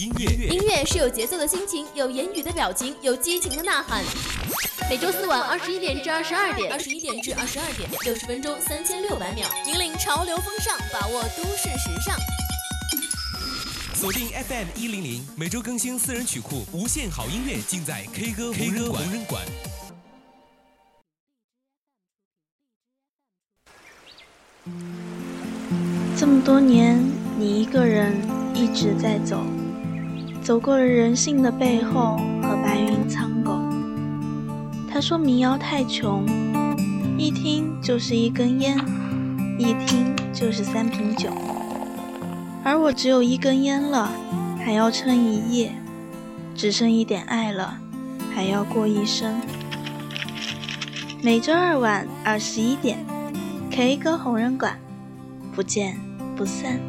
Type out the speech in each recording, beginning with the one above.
音乐，音乐是有节奏的心情，有言语的表情，有激情的呐喊。每周四晚二十一点至二十二点，二十一点至二十二点，六十分钟三千六百秒，引领潮流风尚，把握都市时尚。锁定 FM 一零零，每周更新私人曲库，无限好音乐尽在 K 歌 K 歌无人馆。这么多年，你一个人一直在走，走过了人性的背后和白云苍狗。他说民谣太穷，一听就是一根烟，一听就是三瓶酒。而我只有一根烟了，还要撑一夜；只剩一点爱了，还要过一生。每周二晚二十一点，K 歌红人馆，不见。不散。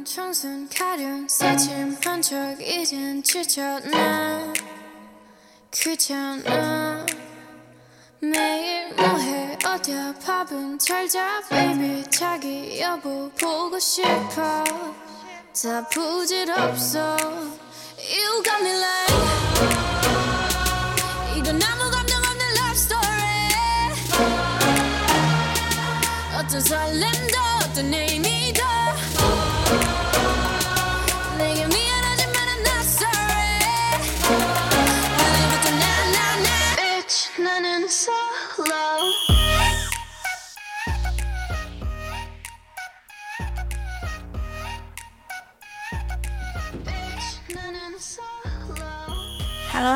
那么청순 가련 새침한척이젠 지쳤나 귀찮아. 매일 뭐해? 어디야? 밥은 잘자 baby. 자기 여보 보고 싶어. 다 부질없어. You got me like 이건 아무 감정 없는 love story. 어떤 설렘도 어떤 의미도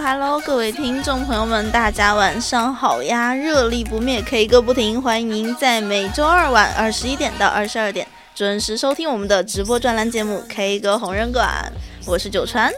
Hello 各位听众朋友们，大家晚上好呀！热力不灭，K 歌不停，欢迎在每周二晚二十一点到二十二点准时收听我们的直播专栏节目《K 歌红人馆》，我是九川。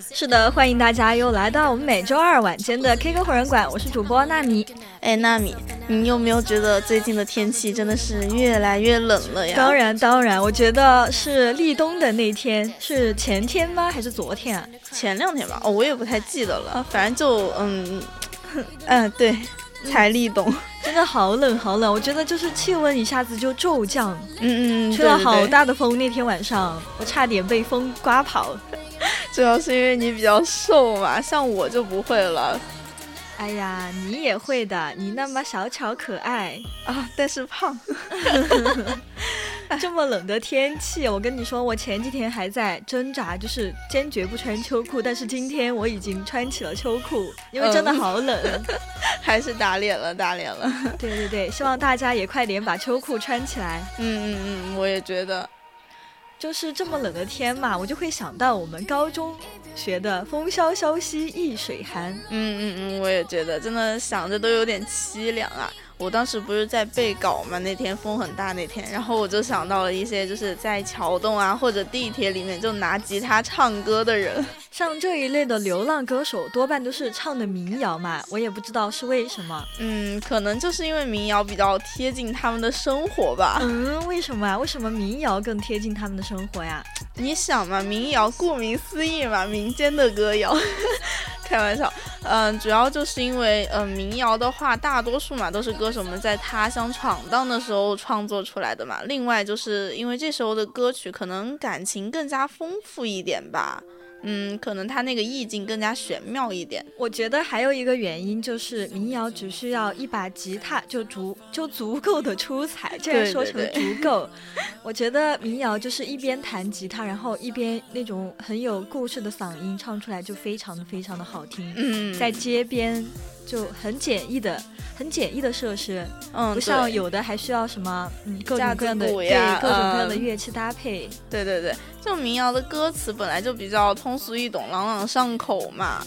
是的，欢迎大家又来到我们每周二晚间的 K 歌火人馆，我是主播纳米。哎，纳米，你有没有觉得最近的天气真的是越来越冷了呀？当然，当然，我觉得是立冬的那天，是前天吗？还是昨天啊？前两天吧，哦，我也不太记得了，反正就嗯，嗯，对，才立冬。真的好冷，好冷！我觉得就是气温一下子就骤降，嗯嗯，吹了好对对对大的风。那天晚上我差点被风刮跑。主要是因为你比较瘦嘛，像我就不会了哎呀，你也会的，你那么小巧可爱。啊，但是胖。这么冷的天气，我跟你说，我前几天还在挣扎，就是坚决不穿秋裤，但是今天我已经穿起了秋裤，因为真的好冷。还是打脸了，打脸了。对对对，希望大家也快点把秋裤穿起来。嗯嗯嗯，我也觉得。就是这么冷的天嘛，我就会想到我们高中学的“风萧萧兮易水寒嗯嗯嗯，我也觉得，真的想着都有点凄凉啊。我当时不是在背稿嘛，那天风很大那天，然后我就想到了一些就是在桥洞啊或者地铁里面就拿吉他唱歌的人。”。像这一类的流浪歌手，多半都是唱的民谣嘛，我也不知道是为什么。嗯，可能就是因为民谣比较贴近他们的生活吧。嗯，为什么啊？为什么民谣更贴近他们的生活呀？你想嘛，民谣顾名思义嘛，民间的歌谣。开玩笑，嗯，主要就是因为，嗯，民谣的话，大多数嘛都是歌手们在他乡闯荡的时候创作出来的嘛。另外，就是因为这时候的歌曲可能感情更加丰富一点吧，嗯，可能它那个意境更加玄妙一点。我觉得还有一个原因就是民谣只需要一把吉他就足就足够的出彩，这样说成对对足够。我觉得民谣就是一边弹吉他，然后一边那种很有故事的嗓音唱出来，就非常的非常的好听。嗯，在街边就很简易的。很简易的设施，嗯，不像有的还需要什么嗯各种各样的对各种各样的嗯乐器搭配。对对对，这种民谣的歌词本来就比较通俗易懂、朗朗上口嘛，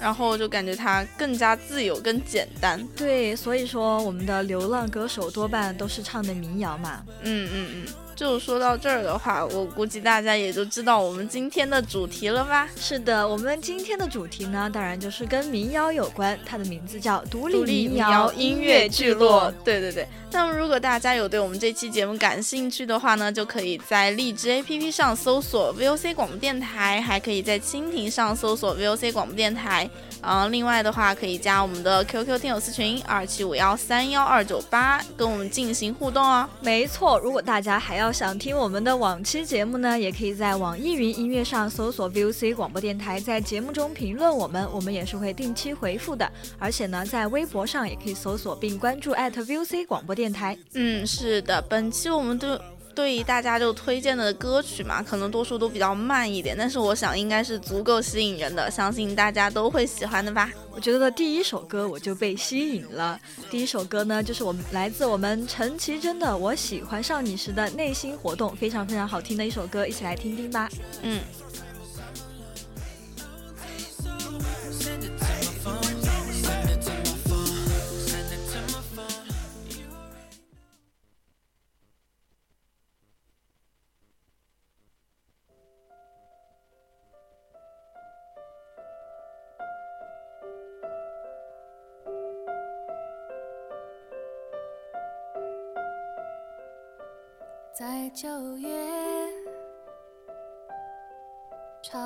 然后就感觉它更加自由、更简单。对，所以说我们的流浪歌手多半都是唱的民谣嘛。嗯嗯嗯，就说到这儿的话，我估计大家也就知道我们今天的主题了吧？是的，我们今天的主题呢，当然就是跟民谣有关，它的名字叫独立民谣音乐聚落。对对对。那么如果大家有对我们这期节目感兴趣的话呢，就可以在荔枝 APP 上搜索 VOC 广播电台，还可以在蜻蜓上搜索 VOC 广播电台。嗯，另外的话可以加我们的 QQ 听友私群二七五幺三幺二九八，跟我们进行互动哦。没错，如果大家还要想听我们的往期节目呢，也可以在网易云音乐上搜索 VOC 广播电台，在节目中评论我们，我们也是会定期回复的。而且呢，在微博上也可以搜索并关注 @VOC 广播电台。嗯，是的，本期我们都。对于大家就推荐的歌曲嘛，可能多数都比较慢一点，但是我想应该是足够吸引人的，相信大家都会喜欢的吧。我觉得第一首歌我就被吸引了，第一首歌呢就是我们来自我们陈绮贞的《我喜欢上你时的内心活动》，非常非常好听的一首歌，一起来听听吧。嗯。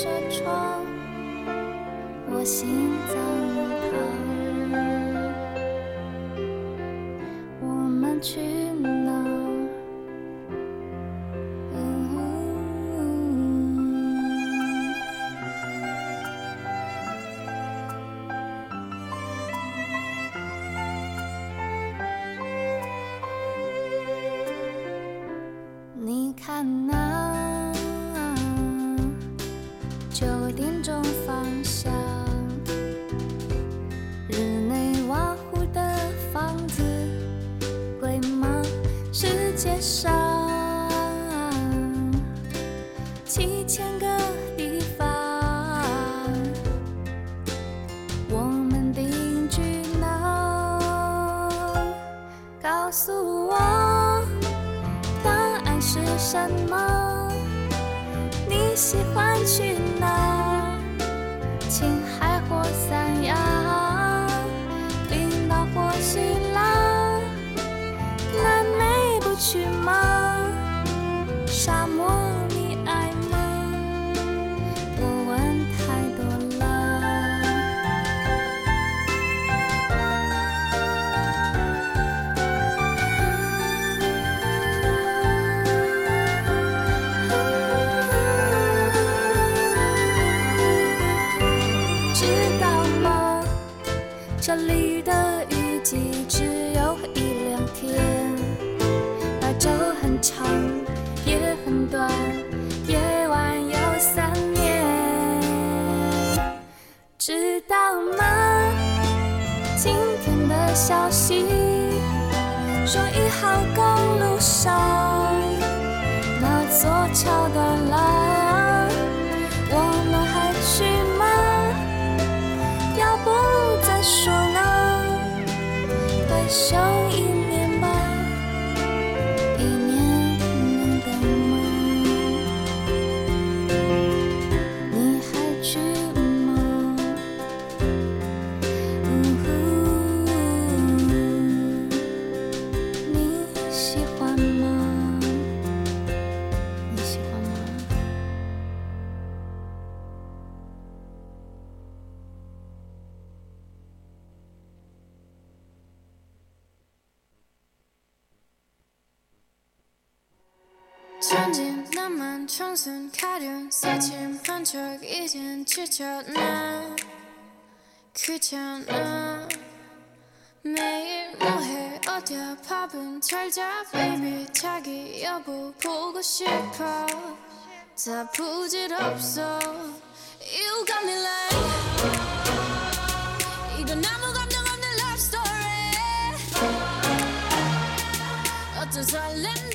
着窗，我心脏旁。我们去。手 이젠지쳤나귀찮아매일 뭐해어쩌 대답은 잘자? baby 자기 여보 보고 싶어? 다 부질없어. You got me like 이건 아무 감정 없는 love story. 어떤 설렘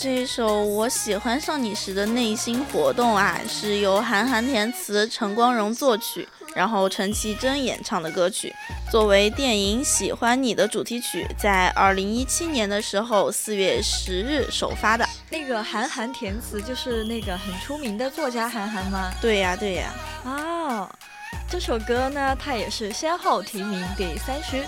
这一首我喜欢上你时的内心活动啊，是由韩寒填词，陈光荣作曲，然后陈绮贞演唱的歌曲。作为电影《喜欢你》的主题曲，在二零一七年的时候四月十日首发的。那个韩寒填词就是那个很出名的作家韩寒吗？对呀，对呀。哦，这首歌呢，它也是先后提名第三十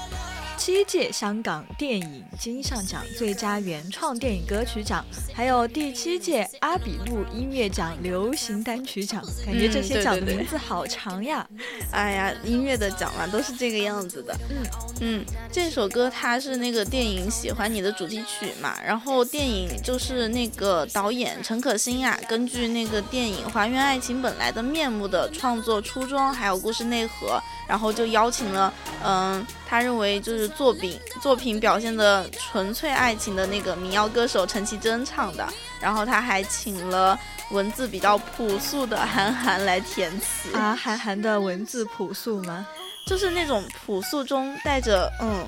七届香港电影金像奖最佳原创电影歌曲奖，还有第七届阿比路音乐奖流行单曲奖。感觉这些奖的名字好长呀！哎呀，音乐的奖嘛，都是这个样子的。嗯嗯，这首歌它是那个电影《喜欢你》的主题曲嘛，然后电影就是那个导演陈可辛啊，根据那个电影还原爱情本来的面目的创作初衷，还有故事内核，然后就邀请了，嗯，他认为就是作品作品表现的纯粹爱情的那个民谣歌手陈绮贞唱的，然后他还请了文字比较朴素的韩寒来填词啊，韩寒的文字朴素吗？就是那种朴素中带着嗯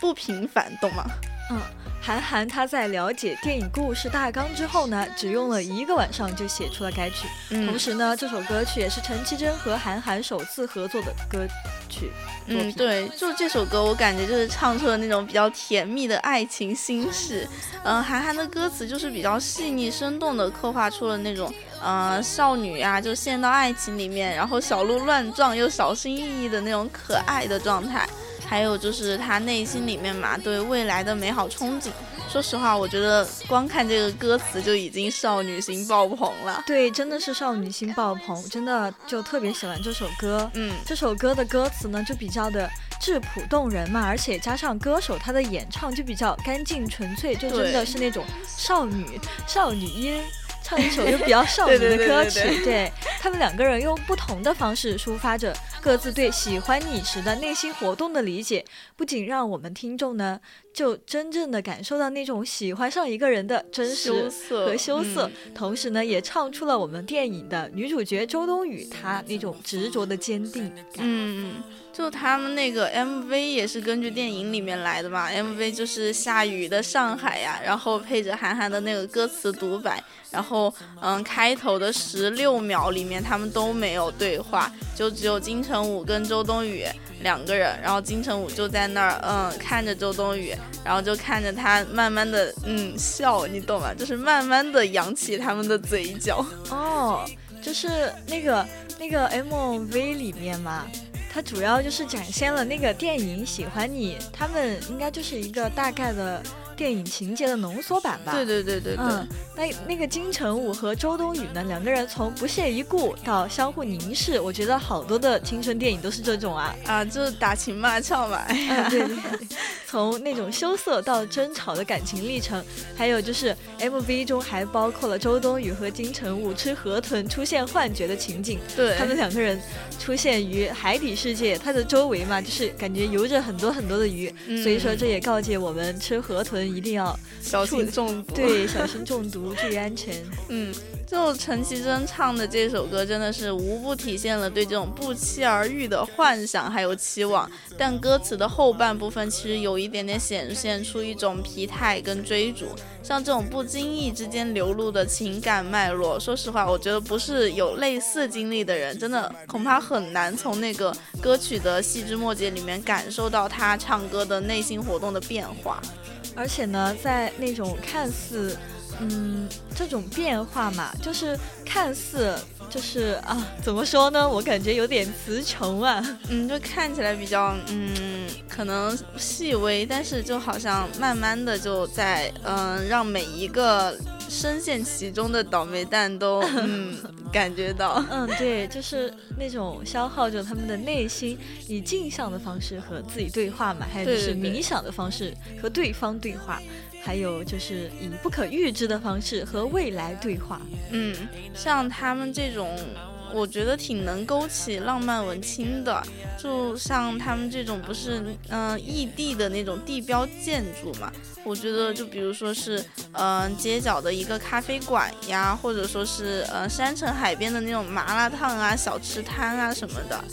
不平凡，懂吗？嗯。韩寒他在了解电影故事大纲之后呢，只用了一个晚上就写出了该曲。嗯、同时呢，这首歌曲也是陈绮贞和韩寒首次合作的歌曲。嗯，对，就这首歌，我感觉就是唱出了那种比较甜蜜的爱情心事。嗯、呃，韩寒的歌词就是比较细腻生动的刻画出了那种，呃，少女啊就陷到爱情里面，然后小鹿乱撞又小心翼翼的那种可爱的状态。还有就是他内心里面嘛，对未来的美好憧憬。说实话，我觉得光看这个歌词就已经少女心爆棚了。对，真的是少女心爆棚，真的就特别喜欢这首歌。嗯，这首歌的歌词呢就比较的质朴动人嘛，而且加上歌手他的演唱就比较干净纯粹，就真的是那种少女少女音。唱一首又比较少女的歌曲，对他们两个人用不同的方式抒发着各自对喜欢你时的内心活动的理解，不仅让我们听众呢就真正的感受到那种喜欢上一个人的真实和羞涩，嗯、同时呢也唱出了我们电影的女主角周冬雨她那种执着的坚定。嗯，就他们那个 MV 也是根据电影里面来的嘛，MV 就是下雨的上海呀，然后配着韩寒的那个歌词独白。然后，后嗯，开头的十六秒里面，他们都没有对话，就只有金城武跟周冬雨两个人。然后金城武就在那儿，嗯，看着周冬雨，然后就看着他慢慢的，嗯，笑，你懂吗？就是慢慢的扬起他们的嘴角。哦，就是那个那个 MV 里面嘛，它主要就是展现了那个电影《喜欢你》，他们应该就是一个大概的。电影情节的浓缩版吧。对对对对对。嗯，那那个金城武和周冬雨呢，两个人从不屑一顾到相互凝视，我觉得好多的青春电影都是这种啊。啊，就是打情骂俏嘛。对对对。从那种羞涩到争吵的感情历程，还有就是 MV 中还包括了周冬雨和金城武吃河豚出现幻觉的情景。对。他们两个人出现于海底世界，它的周围嘛，就是感觉游着很多很多的鱼，嗯、所以说这也告诫我们吃河豚。一定要小心中毒，对，小心中毒，注意安全。嗯，就陈绮贞唱的这首歌，真的是无不体现了对这种不期而遇的幻想还有期望。但歌词的后半部分，其实有一点点显现出一种疲态跟追逐。像这种不经意之间流露的情感脉络，说实话，我觉得不是有类似经历的人，真的恐怕很难从那个歌曲的细枝末节里面感受到他唱歌的内心活动的变化。而且呢，在那种看似，嗯，这种变化嘛，就是看似就是啊，怎么说呢？我感觉有点词穷啊。嗯，就看起来比较，嗯，可能细微，但是就好像慢慢的就在，嗯，让每一个深陷其中的倒霉蛋都，嗯，感觉到，嗯，对，就是那种消耗着他们的内心，以镜像的方式和自己对话嘛，还有就是冥想的方式和对方对话，还有就是以不可预知的方式和未来对话。嗯，像他们这种。我觉得挺能勾起浪漫文青的。就像他们这种不是嗯异地的那种地标建筑嘛，我觉得就比如说是嗯街角的一个咖啡馆呀，或者说是呃山城海边的那种麻辣烫啊、小吃摊啊什么的。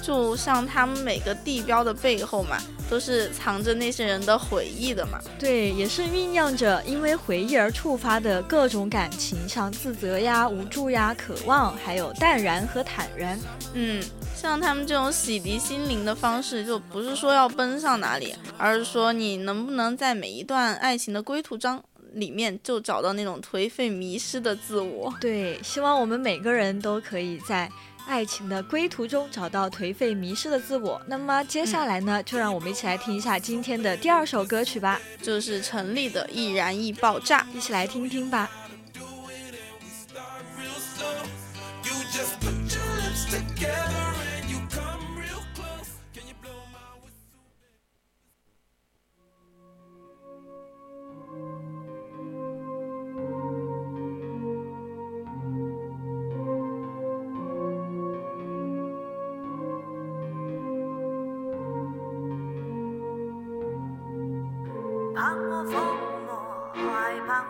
就像他们每个地标的背后嘛，都是藏着那些人的回忆的嘛。对，也是酝酿着因为回忆而触发的各种感情，像自责呀、无助呀、渴望，还有淡然和坦然。嗯，像他们这种洗涤心灵的方式，就不是说要奔向哪里，而是说你能不能在每一段爱情的归途章里面，就找到那种颓废迷失的自我。对，希望我们每个人都可以在。爱情的归途中找到颓废迷失的自我。那么接下来呢，就让我们一起来听一下今天的第二首歌曲吧，就是陈粒的《易燃易爆炸》，一起来听听吧。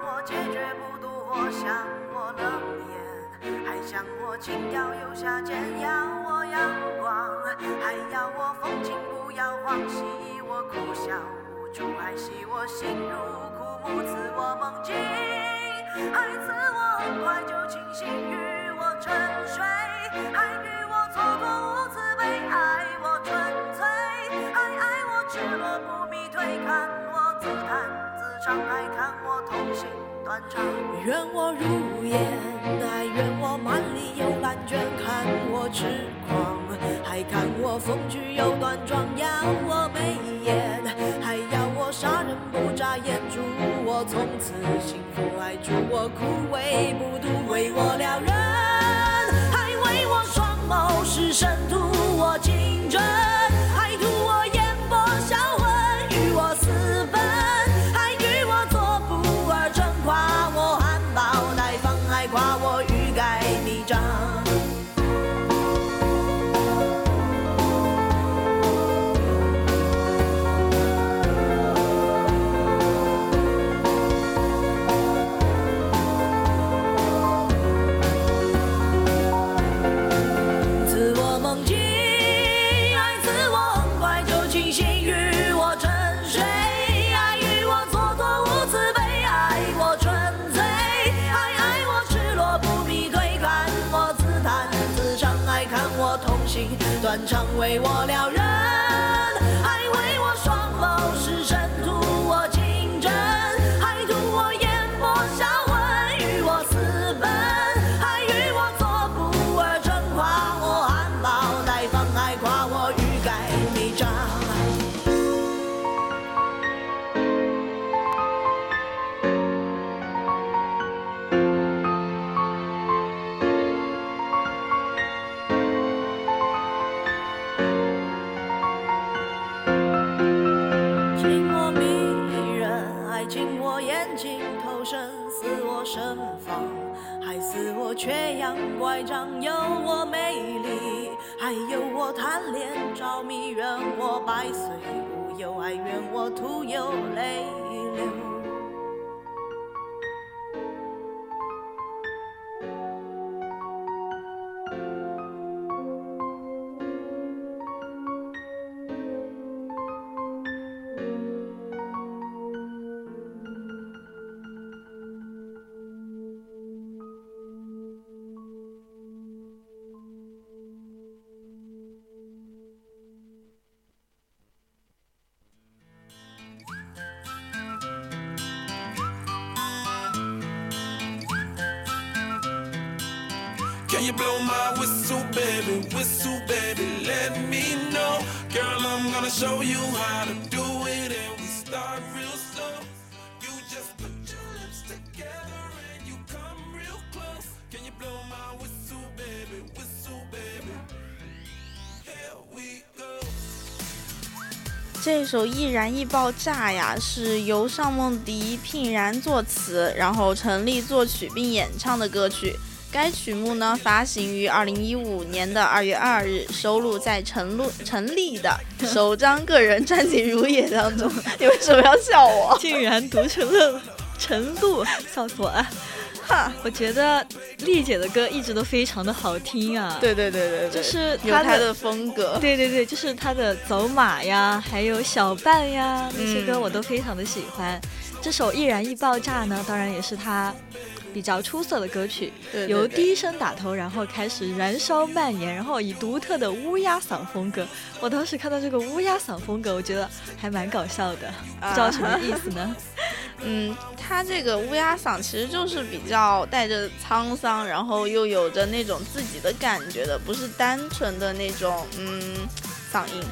我解决不渡，我想我冷眼，还想我情调又下贱，要我阳光，还要我风情，不要欢喜我苦笑无助，还喜我心如枯木，赐我梦境，还赐我很快就清醒，与我沉睡，还与我蹉跎无慈悲，爱我纯粹，还爱我赤裸不迷退，看还看我痛心断肠，愿我如烟。还愿我满里有蓝卷，看我痴狂，还看我风趣又端庄，要我眉眼，还要我杀人不眨眼，祝我从此幸福，还祝我枯萎不渡，为我撩人，还为我双眸是神图我情真。同行断肠为我撩人。着迷，愿我百岁无忧，还愿我徒有泪。这首《易燃易爆炸》呀，是由尚梦迪、聘然作词，然后陈粒作曲并演唱的歌曲。该曲目呢发行于二零一五年的二月二日，收录在陈露陈粒的首张个人专辑《如也》当中。你为什么要笑我？竟然读成了陈露，笑死我了！哈，我觉得丽姐的歌一直都非常的好听啊。对对对对，就是她的风格。对对对，就是她的走马呀，还有小半呀那些歌我都非常的喜欢。这首易燃易爆炸呢，当然也是她。比较出色的歌曲，由低声打头，然后开始燃烧蔓延，然后以独特的乌鸦嗓风格。我当时看到这个乌鸦嗓风格，我觉得还蛮搞笑的，不知道什么意思呢？嗯，他这个乌鸦嗓其实就是比较带着沧桑，然后又有着那种自己的感觉的，不是单纯的那种嗯嗓音。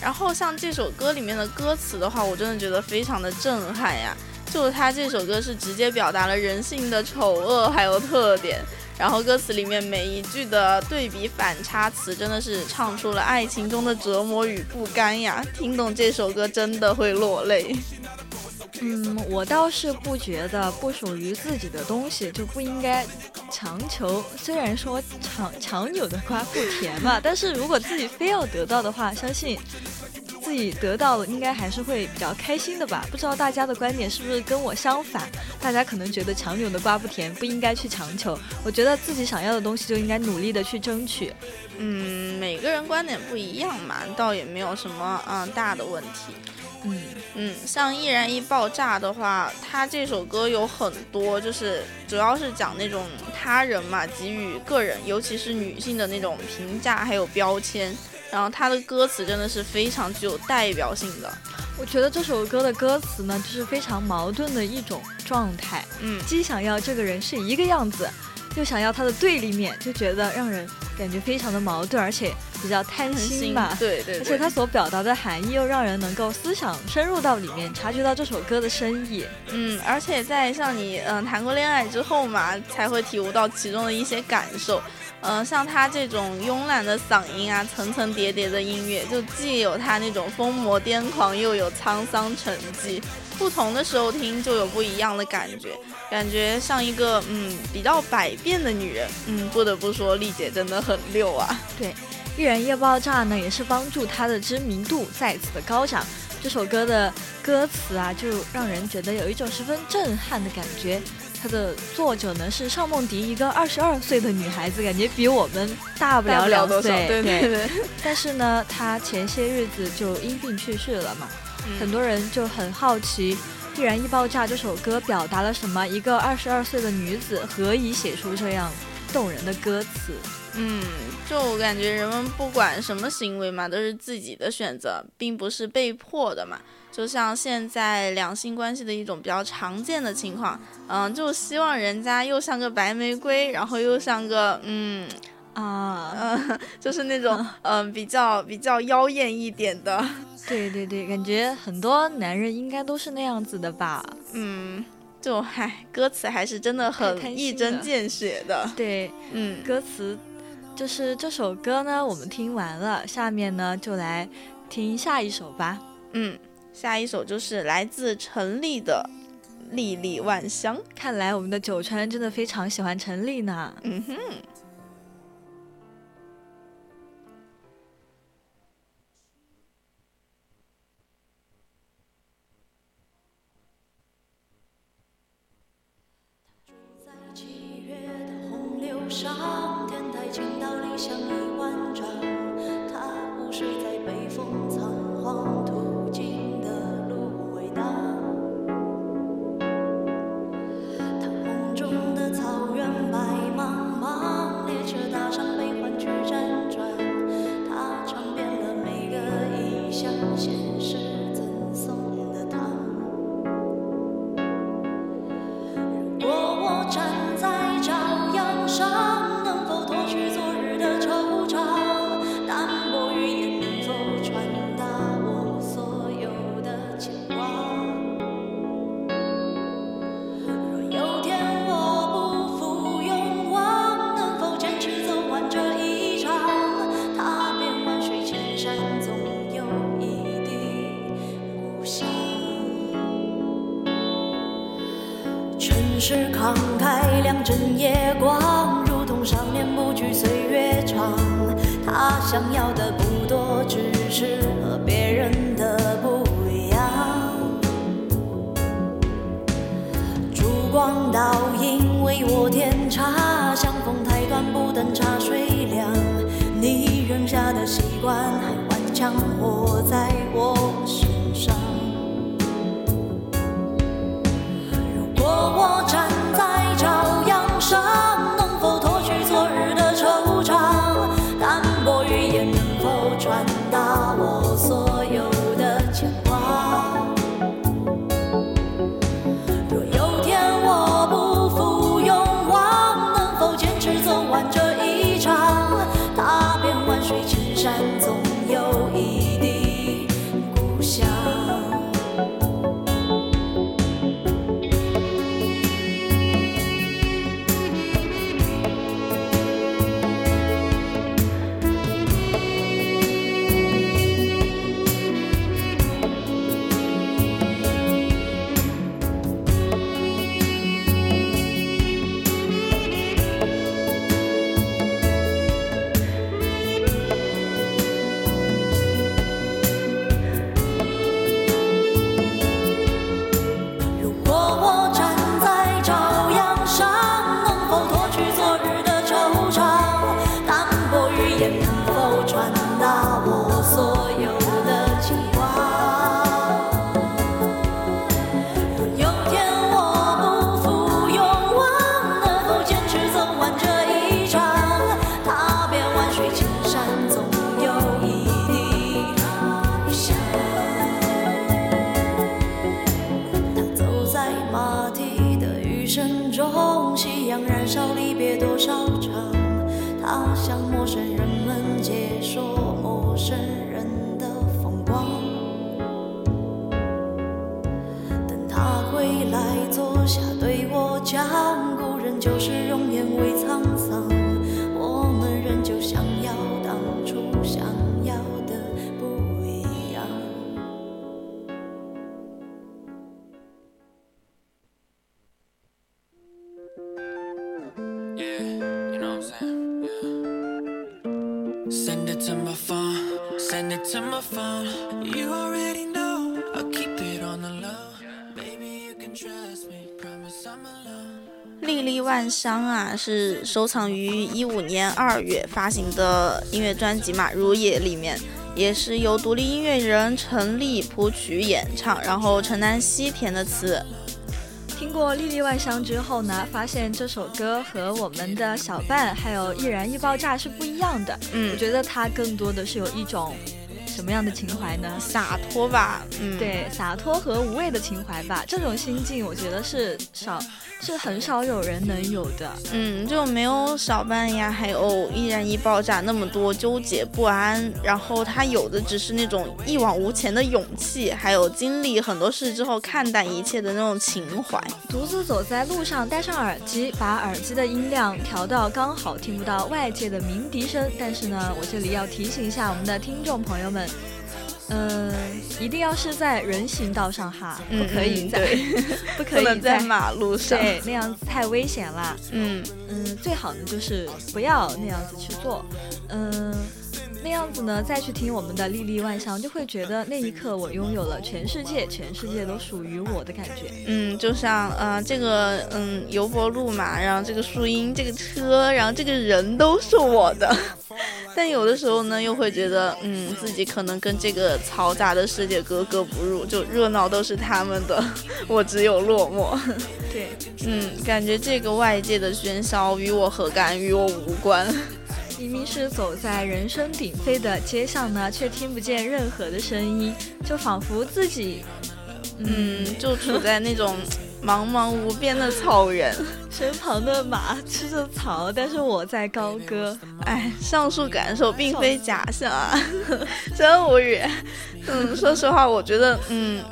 然后像这首歌里面的歌词的话，我真的觉得非常的震撼呀。就是他这首歌是直接表达了人性的丑恶还有特点，然后歌词里面每一句的对比反差词真的是唱出了爱情中的折磨与不甘呀！听懂这首歌真的会落泪。嗯，我倒是不觉得不属于自己的东西就不应该强求。虽然说强强扭的瓜不甜嘛，但是如果自己非要得到的话，相信。自己得到了，应该还是会比较开心的吧？不知道大家的观点是不是跟我相反？大家可能觉得强扭的瓜不甜，不应该去强求。我觉得自己想要的东西就应该努力的去争取。嗯，每个人观点不一样嘛，倒也没有什么嗯大的问题。嗯嗯，像易燃易爆炸的话，他这首歌有很多，就是主要是讲那种他人嘛，给予个人，尤其是女性的那种评价还有标签。然后他的歌词真的是非常具有代表性的，我觉得这首歌的歌词呢，就是非常矛盾的一种状态，嗯，既想要这个人是一个样子，又想要他的对立面，就觉得让人感觉非常的矛盾，而且比较贪心吧，对对，而且他所表达的含义又让人能够思想深入到里面，察觉到这首歌的深意，嗯，而且在像你嗯谈过恋爱之后嘛，才会体悟到其中的一些感受。嗯，像他这种慵懒的嗓音啊，层层叠叠的音乐，就既有他那种疯魔癫狂，又有沧桑沉寂。不同的时候听就有不一样的感觉，感觉像一个嗯比较百变的女人。嗯，不得不说，丽姐真的很溜啊。对，《易燃易爆炸》呢，也是帮助他的知名度再次的高涨。这首歌的歌词啊，就让人觉得有一种十分震撼的感觉。它的作者呢是尚梦迪，一个二十二岁的女孩子，感觉比我们大不了两岁。对对对。但是呢，她前些日子就因病去世了嘛，很多人就很好奇，《易燃易爆炸》这首歌表达了什么？一个二十二岁的女子何以写出这样动人的歌词？嗯，就我感觉人们不管什么行为嘛，都是自己的选择，并不是被迫的嘛。就像现在两性关系的一种比较常见的情况，嗯，就希望人家又像个白玫瑰，然后又像个嗯啊，嗯，就是那种嗯比较比较妖艳一点的。对对对，感觉很多男人应该都是那样子的吧？嗯，就嗨，歌词还是真的很一针见血的。对，嗯，歌词就是这首歌呢，我们听完了，下面呢就来听下一首吧。嗯。下一首就是来自陈粒的《粒粒万香》，看来我们的九川真的非常喜欢陈粒呢。嗯哼。我添茶，相逢太短，不等茶水凉。你扔下的习惯还顽强生人们解说陌生人的风光。等他归来坐下对我讲，故人旧时容颜未香啊，是收藏于一五年二月发行的音乐专辑嘛，《如也》里面，也是由独立音乐人陈粒谱曲演唱，然后陈南希填的词。听过《历历万香》之后呢，发现这首歌和我们的小半还有易燃易爆炸是不一样的。嗯我觉得它更多的是有一种什么样的情怀呢？洒脱吧，嗯，，对，洒脱和无畏的情怀吧。这种心境，我觉得是少，是很少有人能有的。嗯，就没有小半呀，还有易燃易爆炸那么多纠结不安，然后他有的只是那种一往无前的勇气，还有经历很多事之后看淡一切的那种情怀。独自走在路上，戴上耳机，把耳机的音量调到刚好听不到外界的鸣笛声。但是呢，我这里要提醒一下我们的听众朋友们，嗯、一定要是在人行道上哈，嗯不可以在，嗯 不可以在马路上。对，那样子太危险啦。嗯嗯，最好呢就是不要那样子去做。嗯，那样子呢，再去听我们的历历万象，就会觉得那一刻我拥有了全世界，全世界都属于我的感觉。嗯，就像呃这个嗯油柏路嘛，然后这个树荫、这个车，然后这个人都是我的。但有的时候呢，又会觉得嗯自己可能跟这个嘈杂的世界格格不入，就热闹都是他们的，我只有落寞。对，嗯，感觉这个外界的喧嚣与我何干，与我无关。明明是走在人声鼎沸的街上呢，却听不见任何的声音，就仿佛自己，嗯，就处在那种茫茫无边的草原。身旁的马吃着草，但是我在高歌。哎，上述感受并非假象啊，真无语。嗯，说实话，我觉得，嗯，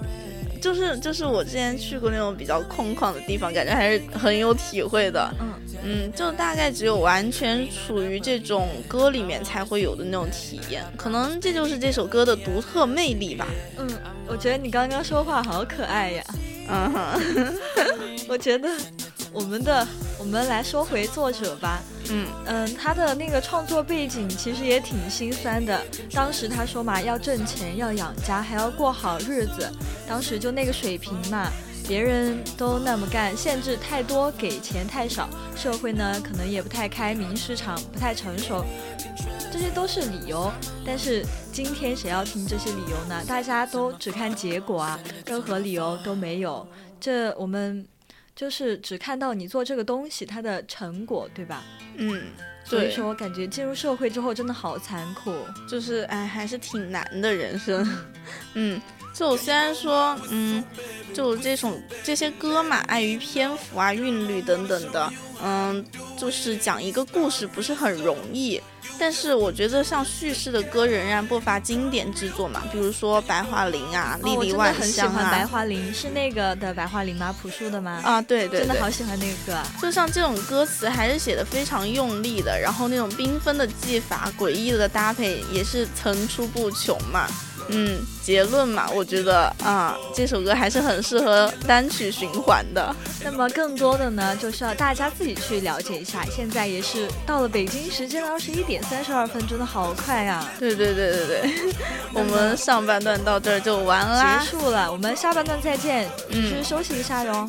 就是就是我之前去过那种比较空旷的地方，感觉还是很有体会的。嗯嗯，就大概只有完全处于这种歌里面才会有的那种体验，可能这就是这首歌的独特魅力吧。嗯，我觉得你刚刚说话好可爱呀。嗯哼，我觉得我们的我们来说回作者吧，嗯嗯，他的那个创作背景其实也挺心酸的。当时他说嘛，要挣钱，要养家，还要过好日子。当时就那个水平嘛，别人都那么干，限制太多，给钱太少，社会呢可能也不太开明，市场不太成熟，这些都是理由。但是今天谁要听这些理由呢？大家都只看结果啊，任何理由都没有。这我们。就是只看到你做这个东西它的成果，对吧？嗯，所以说我感觉进入社会之后真的好残酷，就是哎，还是挺难的人生。嗯，就虽然说，嗯，就这种这些歌嘛，碍于篇幅啊、韵律等等的，嗯，就是讲一个故事不是很容易。但是我觉得像叙事的歌仍然不乏经典之作嘛，比如说《白桦林》啊，《莉莉万香》啊。我很喜欢《白桦林》，是那个的《白桦林》吗？朴树的吗？啊，对对，真的好喜欢那个歌。就像这种歌词还是写的非常用力的，然后那种缤纷的技法、诡异的搭配也是层出不穷嘛。嗯，结论嘛，我觉得啊，这首歌还是很适合单曲循环的。那么更多的呢，就需要大家自己去了解一下。现在也是到了北京时间的二十一点三十二分，真的好快呀！对对对对对，我们上半段到这儿就完啦，结束了。我们下半段再见，嗯，休息一下哟。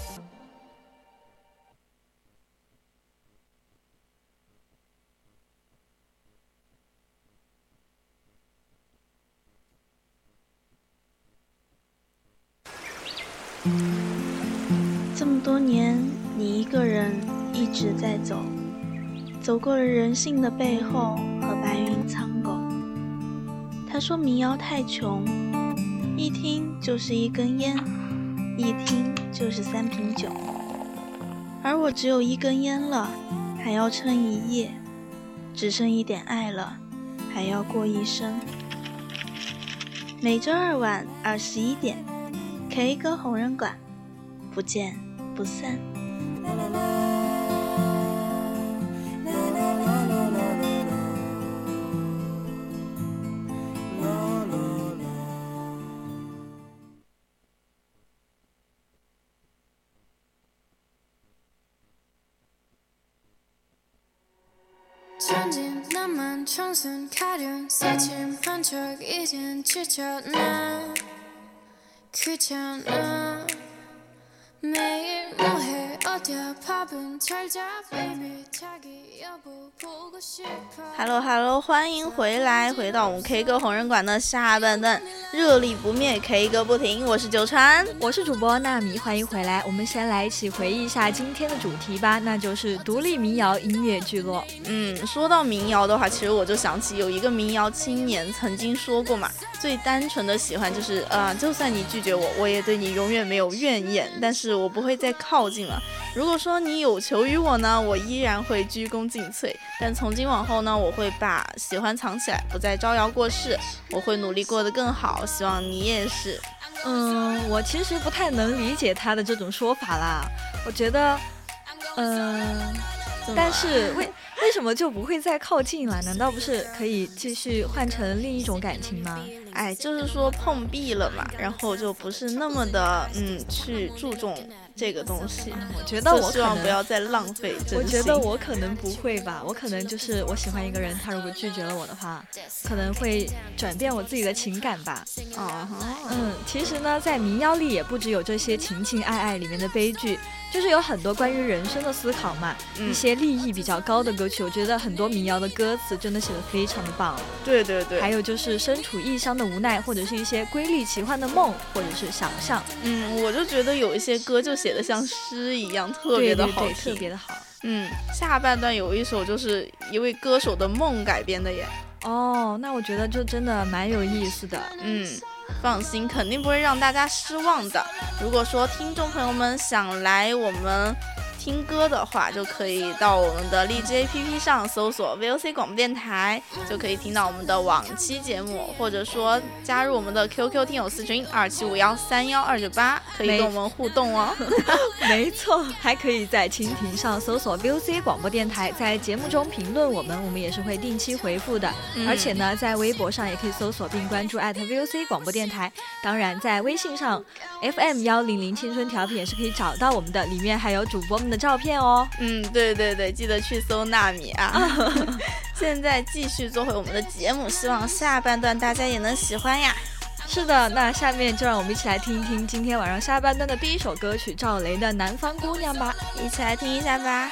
你一个人一直在走，走过了人性的背后和白云苍狗。他说民谣太穷，一听就是一根烟，一听就是三瓶酒。而我只有一根烟了，还要撑一夜；只剩一点爱了，还要过一生。每周二晚二十一点，K 歌红人馆，不见。不散。 천진 나만 청순 가련 새침 한척 이젠 지쳤나? 귀찮아 매일 Hello Hello，欢迎回来，回到我们 K 歌红人馆的下半段，热力不灭，K 歌不停。我是九川，我是主播纳米，欢迎回来。我们先来一起回忆一下今天的主题吧，那就是独立民谣音乐聚落。嗯，说到民谣的话，其实我就想起有一个民谣青年曾经说过嘛，最单纯的喜欢就是呃，就算你拒绝我，我也对你永远没有怨言，但是我不会再靠近了。如果说你有求于我呢，我依然会鞠躬尽瘁。但从今往后呢，我会把喜欢藏起来，不再招摇过市。我会努力过得更好，希望你也是。嗯，我其实不太能理解他的这种说法啦。我觉得，嗯，但是为为什么就不会再靠近了？难道不是可以继续换成另一种感情吗？哎，就是说碰壁了嘛，然后就不是那么的嗯去注重。这个东西，我觉得我希望不要再浪费。我觉得我可能不会吧，我可能就是我喜欢一个人，他如果拒绝了我的话，可能会转变我自己的情感吧。哦，嗯，其实呢，在民谣里也不只有这些情情爱爱里面的悲剧。就是有很多关于人生的思考嘛，一些利益比较高的歌曲，我觉得很多民谣的歌词真的写的非常的棒。对对对，还有就是身处异乡的无奈，或者是一些瑰丽奇幻的梦，或者是想象。嗯，我就觉得有一些歌就写的像诗一样，特别的好听，特别的好。嗯，下半段有一首就是一位歌手的梦改编的耶。哦，那我觉得就真的蛮有意思的。嗯。放心，肯定不会让大家失望的。如果说听众朋友们想来我们听歌的话，就可以到我们的荔枝 APP 上搜索 VOC 广播电台，就可以听到我们的往期节目，或者说加入我们的 QQ 听友四群二七五幺三幺二九八，可以跟我们互动哦。没 错，还可以在蜻蜓上搜索 VOC 广播电台，在节目中评论我们，我们也是会定期回复的。而且呢，在微博上也可以搜索并关注 @VOC 广播电台。当然，在微信上 FM 幺零零青春调频也是可以找到我们的，里面还有主播们的照片哦。嗯，对对对，记得去搜纳米啊。现在继续做回我们的节目，希望下半段大家也能喜欢呀。是的，那下面就让我们一起来听一听今天晚上下半段的第一首歌曲赵雷的《南方姑娘》吧，一起来听一下吧。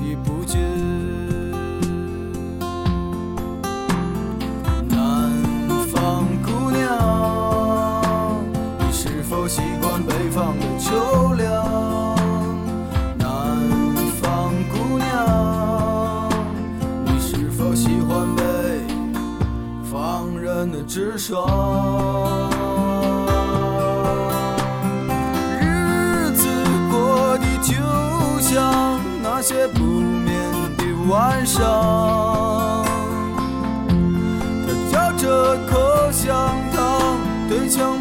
已不见。南方姑娘，你是否习惯北方的秋凉？南方姑娘，你是否喜欢北方人的直爽？晚上，他嚼着口香糖，对墙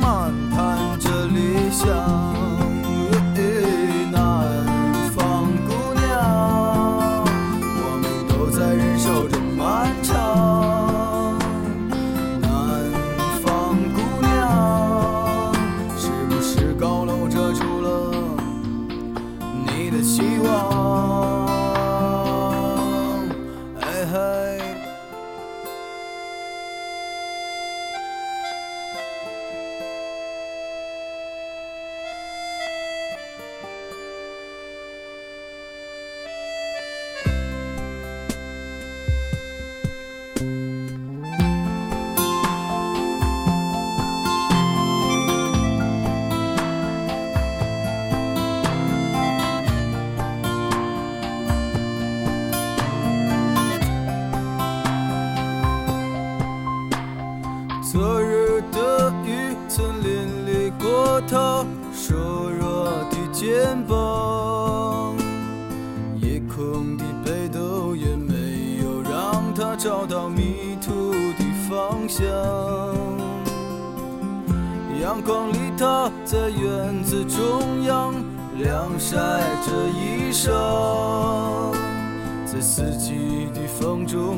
在四季的风中。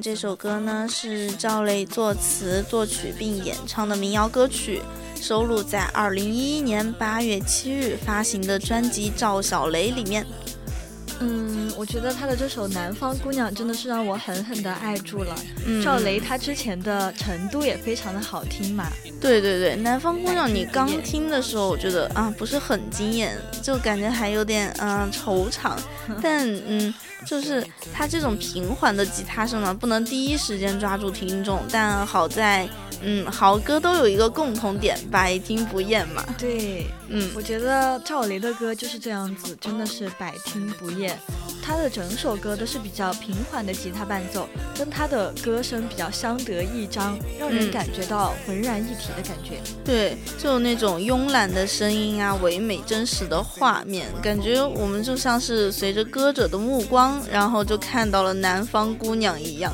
这首歌呢，是赵雷作词、作曲并演唱的民谣歌曲，收录在二零一一年八月七日发行的专辑《赵小雷》里面。嗯，我觉得他的这首《南方姑娘》真的是让我狠狠的爱住了。嗯赵雷他之前的《成都》也非常的好听嘛。对对对，南方姑娘，你刚听的时候，我觉得啊不是很惊艳，就感觉还有点嗯、惆怅。但嗯，就是他这种平缓的吉他声呢，不能第一时间抓住听众，但好在嗯，好歌都有一个共同点，百听不厌嘛。对，嗯我觉得赵雷的歌就是这样子，真的是百听不厌。他的整首歌都是比较平缓的吉他伴奏，跟他的歌声比较相得益彰，让人嗯感觉到浑然一体的感觉。对，就有那种慵懒的声音啊，唯美真实的画面，感觉我们就像是随着歌者的目光，然后就看到了南方姑娘一样。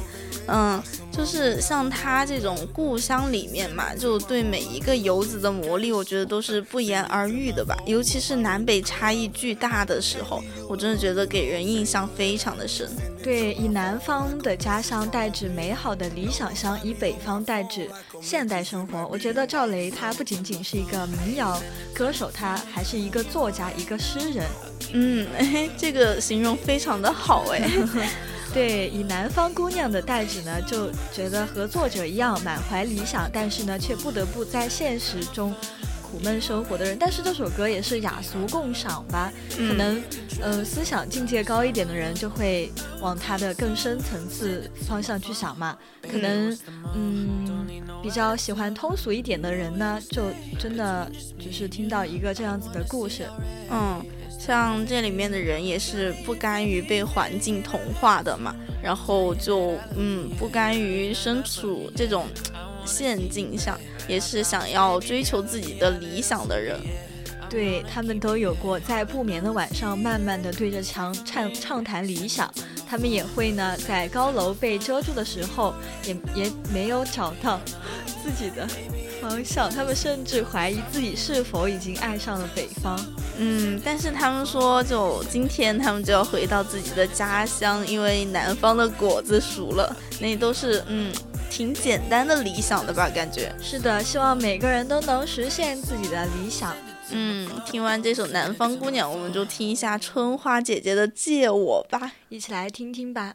嗯，就是像他这种故乡里面嘛，就对每一个游子的魔力，我觉得都是不言而喻的吧。尤其是南北差异巨大的时候，我真的觉得给人印象非常的深。对，以南方的家乡代指美好的理想乡，以北方代指现代生活。我觉得赵雷他不仅仅是一个民谣歌手，他还是一个作家，一个诗人。嗯，哎，这个形容非常的好哎。对，以南方姑娘的代指呢，就觉得和作者一样满怀理想，但是呢，却不得不在现实中苦闷生活的人。但是这首歌也是雅俗共赏吧，嗯可能呃思想境界高一点的人就会往他的更深层次方向去想嘛。可能嗯比较喜欢通俗一点的人呢，就真的只是听到一个这样子的故事。嗯，像这里面的人也是不甘于被环境同化的嘛，然后就嗯不甘于身处这种陷阱下，也是想要追求自己的理想的人。对他们都有过在不眠的晚上，慢慢的对着墙畅畅谈理想。他们也会呢，在高楼被遮住的时候，也也没有找到 自己的方向。他们甚至怀疑自己是否已经爱上了北方。嗯，但是他们说，就今天他们就要回到自己的家乡，因为南方的果子熟了。那都是嗯挺简单的理想的吧，感觉。是的，希望每个人都能实现自己的理想。嗯，听完这首《南方姑娘》，我们就听一下春花姐姐的《借我》吧。一起来听听吧。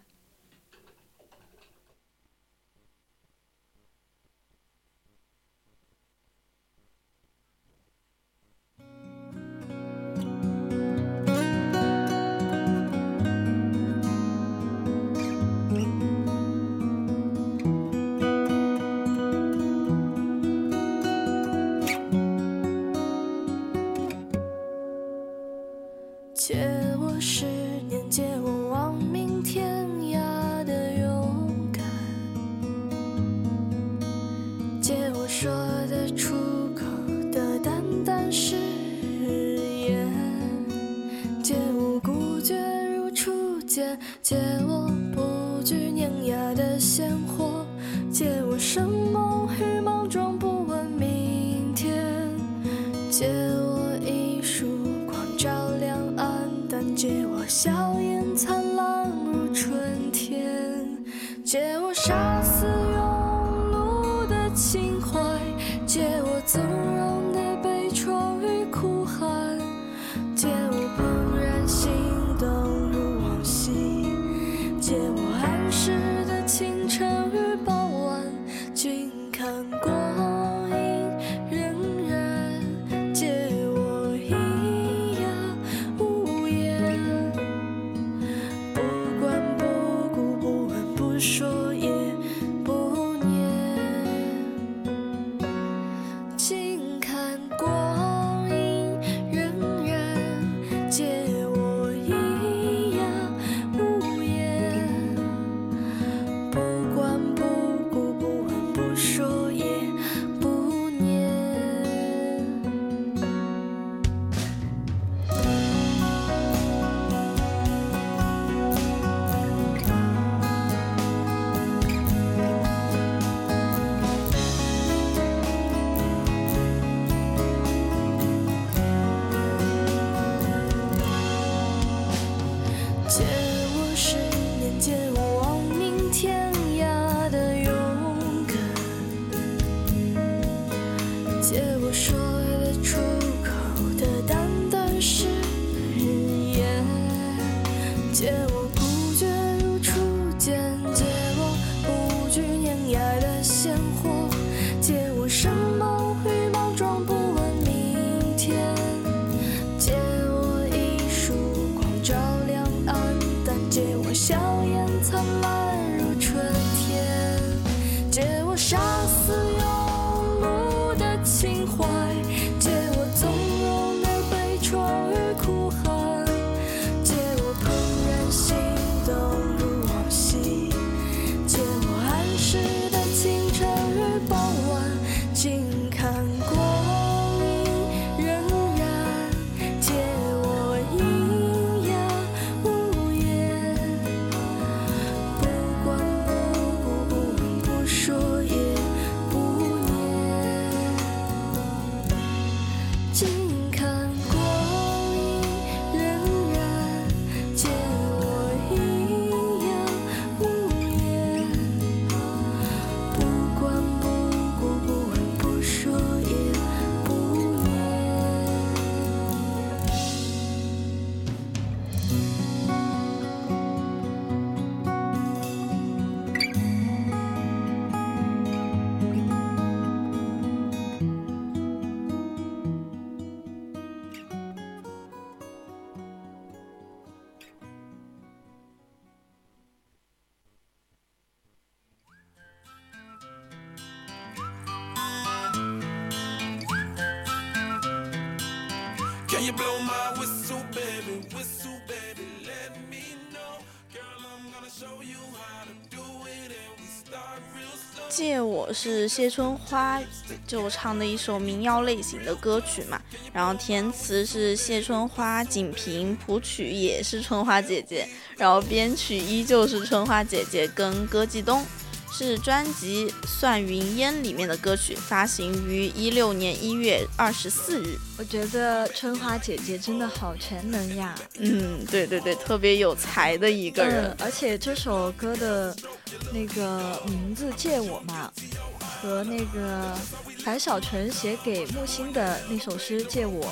借我是谢春花就唱的一首民谣类型的歌曲嘛，然后填词是谢春花、景平，谱曲也是春花姐姐，然后编曲依旧是春花姐姐跟歌继东，是专辑《算云烟》里面的歌曲，发行于一六年一月二十四日。我觉得春花姐姐真的好全能呀，嗯，对对对，特别有才的一个人。嗯而且这首歌的那个名字“借我”嘛，和那个樊小纯写给木心的那首诗“借我”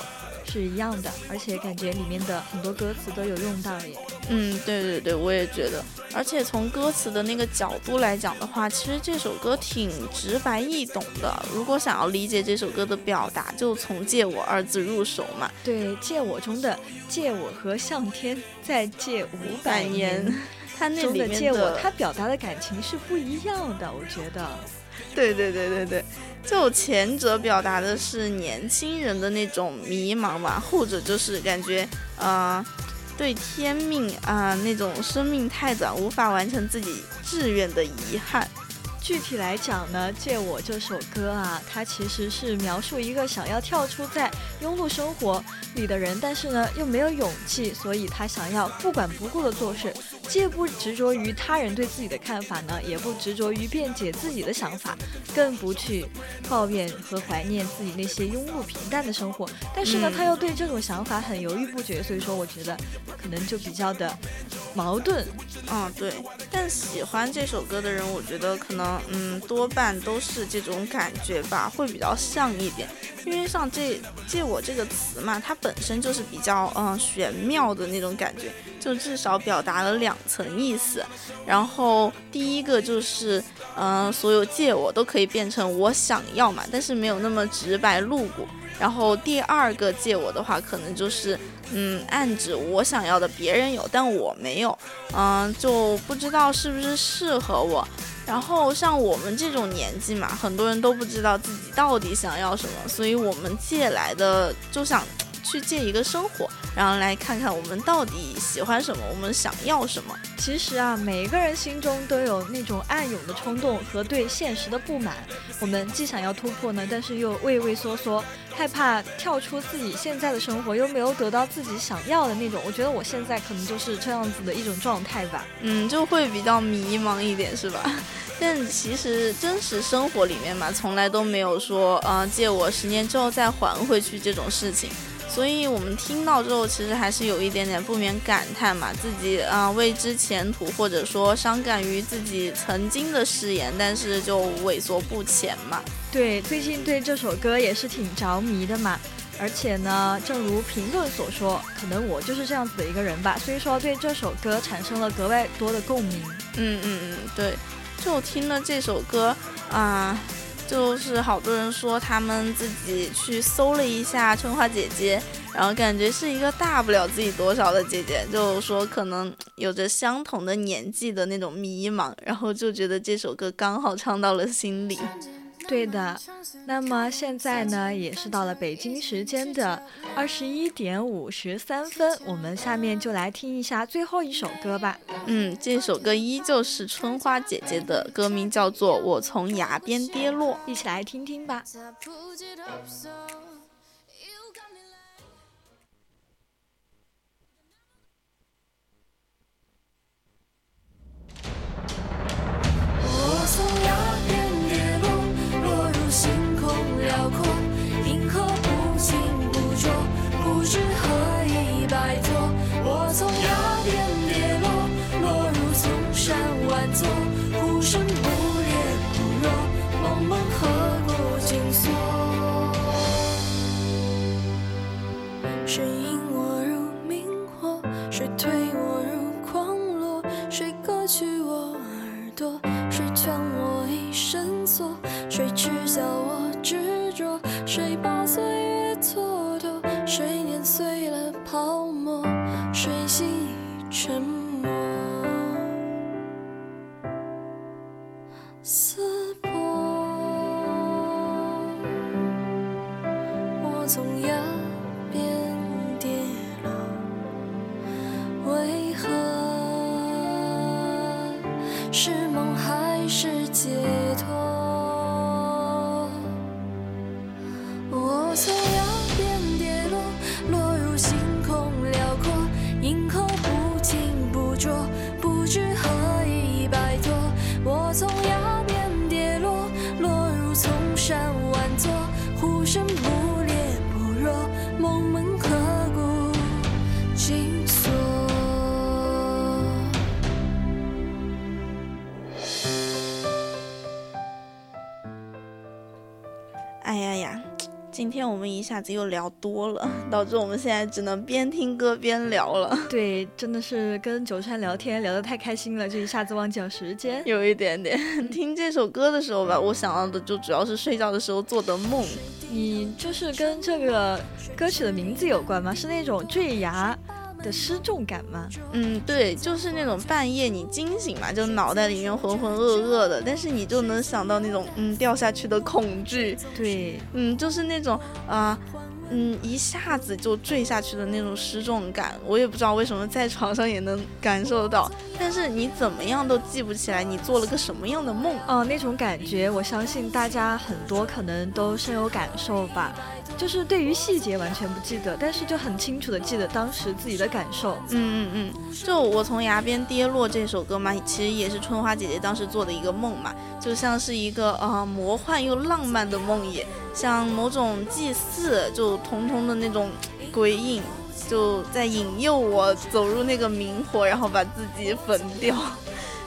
是一样的，而且感觉里面的很多歌词都有用到耶。嗯，对对对，我也觉得。而且从歌词的那个角度来讲的话，其实这首歌挺直白易懂的。如果想要理解这首歌的表达，就从“借我”二字入手嘛。对，借我中的“借我”和向天再借五百百年年，它那中里面的借我，的它表达的感情是不一样的，我觉得。对对对对对，就前者表达的是年轻人的那种迷茫吧，后者就是感觉呃对天命啊、那种生命太短，无法完成自己志愿的遗憾。具体来讲呢，《借我》这首歌啊，它其实是描述一个想要跳出在庸碌生活里的人，但是呢又没有勇气，所以他想要不管不顾的做事，既不执着于他人对自己的看法呢，也不执着于辩解自己的想法，更不去抱怨和怀念自己那些庸碌平淡的生活。但是呢，他又对这种想法很犹豫不决，所以说我觉得可能就比较的矛盾。嗯，对。但喜欢这首歌的人，我觉得可能嗯多半都是这种感觉吧，会比较像一点。因为像这借我这个词嘛，它本身就是比较嗯玄妙的那种感觉，就至少表达了两层意思。然后第一个就是嗯所有借我都可以变成我想要嘛，但是没有那么直白露骨。然后第二个借我的话，可能就是嗯暗指我想要的别人有，但我没有，嗯就不知道是不是适合我。然后像我们这种年纪嘛，很多人都不知道自己到底想要什么，所以我们借来的就想去借一个生活，然后来看看我们到底喜欢什么，我们想要什么。其实啊，每一个人心中都有那种暗涌的冲动和对现实的不满，我们既想要突破呢，但是又畏畏缩缩。害怕跳出自己现在的生活，又没有得到自己想要的那种。我觉得我现在可能就是这样子的一种状态吧。嗯，就会比较迷茫一点，是吧？但其实真实生活里面嘛，从来都没有说，呃，借我十年之后再还回去这种事情。所以我们听到之后，其实还是有一点点不免感叹嘛，自己啊未知前途，或者说伤感于自己曾经的誓言，但是就萎缩不前嘛。对，最近对这首歌也是挺着迷的嘛。而且呢，正如评论所说，可能我就是这样子的一个人吧，所以说对这首歌产生了格外多的共鸣。嗯嗯嗯，对，就听了这首歌啊。就是好多人说他们自己去搜了一下春花姐姐，然后感觉是一个大不了自己多少的姐姐，就说可能有着相同的年纪的那种迷茫，然后就觉得这首歌刚好唱到了心里。对的，那么现在呢，也是到了北京时间的二十一点五十三分，我们下面就来听一下最后一首歌吧。嗯，这首歌依旧是春花姐姐的歌名，叫做《我从崖边跌落》，一起来听听吧。我从崖不知何以摆脱。我从总有下子又聊多了，导致我们现在只能边听歌边聊了。对，真的是跟九川聊天聊得太开心了，就一下子忘记了时间。有一点点，听这首歌的时候吧，我想到的就主要是睡觉的时候做的梦。你就是跟这个歌曲的名字有关吗？是那种坠崖？的失重感吗？嗯，对，就是那种半夜你惊醒嘛，就脑袋里面浑浑噩噩的，但是你就能想到那种嗯掉下去的恐惧。对，嗯，就是那种啊，嗯，一下子就坠下去的那种失重感，我也不知道为什么在床上也能感受到。但是你怎么样都记不起来你做了个什么样的梦哦，那种感觉，我相信大家很多可能都深有感受吧。就是对于细节完全不记得，但是就很清楚的记得当时自己的感受。嗯嗯嗯，就我从崖边跌落这首歌嘛，其实也是春花姐姐当时做的一个梦嘛，就像是一个呃魔幻又浪漫的梦魇，像某种祭祀，就通通的那种鬼影，就在引诱我走入那个明火，然后把自己焚掉。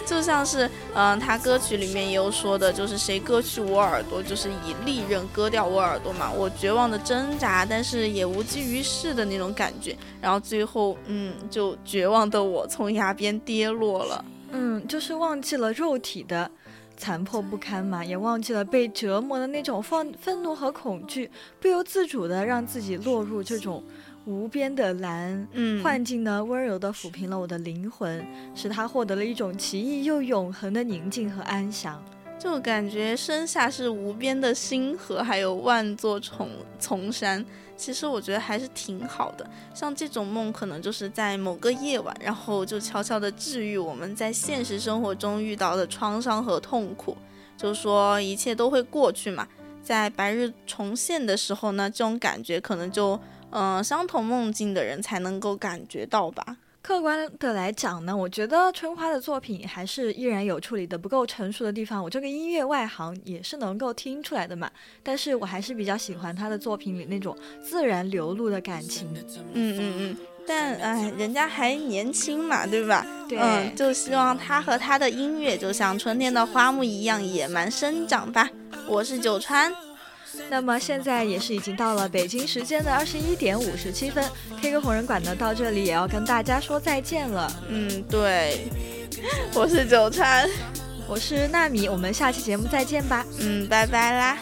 就像是，嗯，他歌曲里面也有说的，就是谁割去我耳朵，就是以利刃割掉我耳朵嘛。我绝望的挣扎，但是也无济于事的那种感觉。然后最后，嗯，就绝望的我从崖边跌落了。嗯，就是忘记了肉体的残破不堪嘛，也忘记了被折磨的那种愤愤怒和恐惧，不由自主的让自己落入这种。无边的蓝，嗯，幻境呢，温柔地抚平了我的灵魂，使他获得了一种奇异又永恒的宁静和安详。就感觉身下是无边的星河，还有万座重丛山。其实我觉得还是挺好的。像这种梦，可能就是在某个夜晚，然后就悄悄地治愈我们在现实生活中遇到的创伤和痛苦。就说一切都会过去嘛。在白日重现的时候呢，这种感觉可能就。嗯，相同梦境的人才能够感觉到吧。客观的来讲呢，我觉得春花的作品还是依然有处理的不够成熟的地方。我这个音乐外行也是能够听出来的嘛。但是我还是比较喜欢他的作品里那种自然流露的感情。嗯嗯嗯。但哎，人家还年轻嘛，对吧？对。嗯，就希望他和他的音乐就像春天的花木一样野蛮生长吧。我是九川。那么现在也是已经到了北京时间的二十一点五十七分，K 歌红人馆呢到这里也要跟大家说再见了。嗯，对，我是九川，我是纳米，我们下期节目再见吧。嗯，拜拜啦。